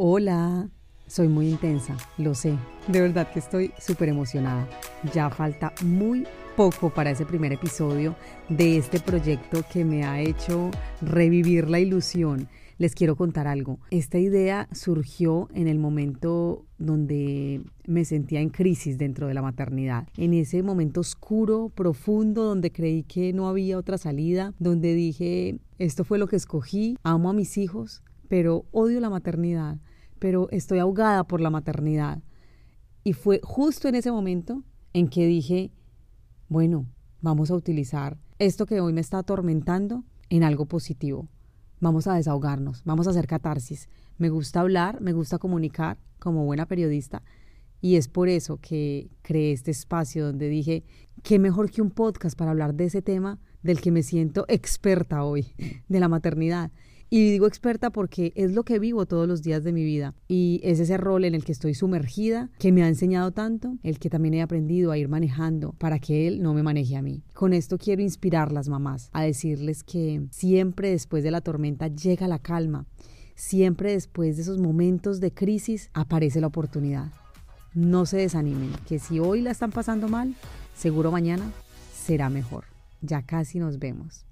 Hola, soy muy intensa, lo sé. De verdad que estoy súper emocionada. Ya falta muy poco para ese primer episodio de este proyecto que me ha hecho revivir la ilusión. Les quiero contar algo. Esta idea surgió en el momento donde me sentía en crisis dentro de la maternidad. En ese momento oscuro, profundo, donde creí que no había otra salida, donde dije, esto fue lo que escogí, amo a mis hijos, pero odio la maternidad pero estoy ahogada por la maternidad. Y fue justo en ese momento en que dije, bueno, vamos a utilizar esto que hoy me está atormentando en algo positivo. Vamos a desahogarnos, vamos a hacer catarsis. Me gusta hablar, me gusta comunicar como buena periodista y es por eso que creé este espacio donde dije, qué mejor que un podcast para hablar de ese tema del que me siento experta hoy, de la maternidad. Y digo experta porque es lo que vivo todos los días de mi vida. Y es ese rol en el que estoy sumergida, que me ha enseñado tanto, el que también he aprendido a ir manejando para que él no me maneje a mí. Con esto quiero inspirar las mamás, a decirles que siempre después de la tormenta llega la calma. Siempre después de esos momentos de crisis aparece la oportunidad. No se desanimen, que si hoy la están pasando mal, seguro mañana será mejor. Ya casi nos vemos.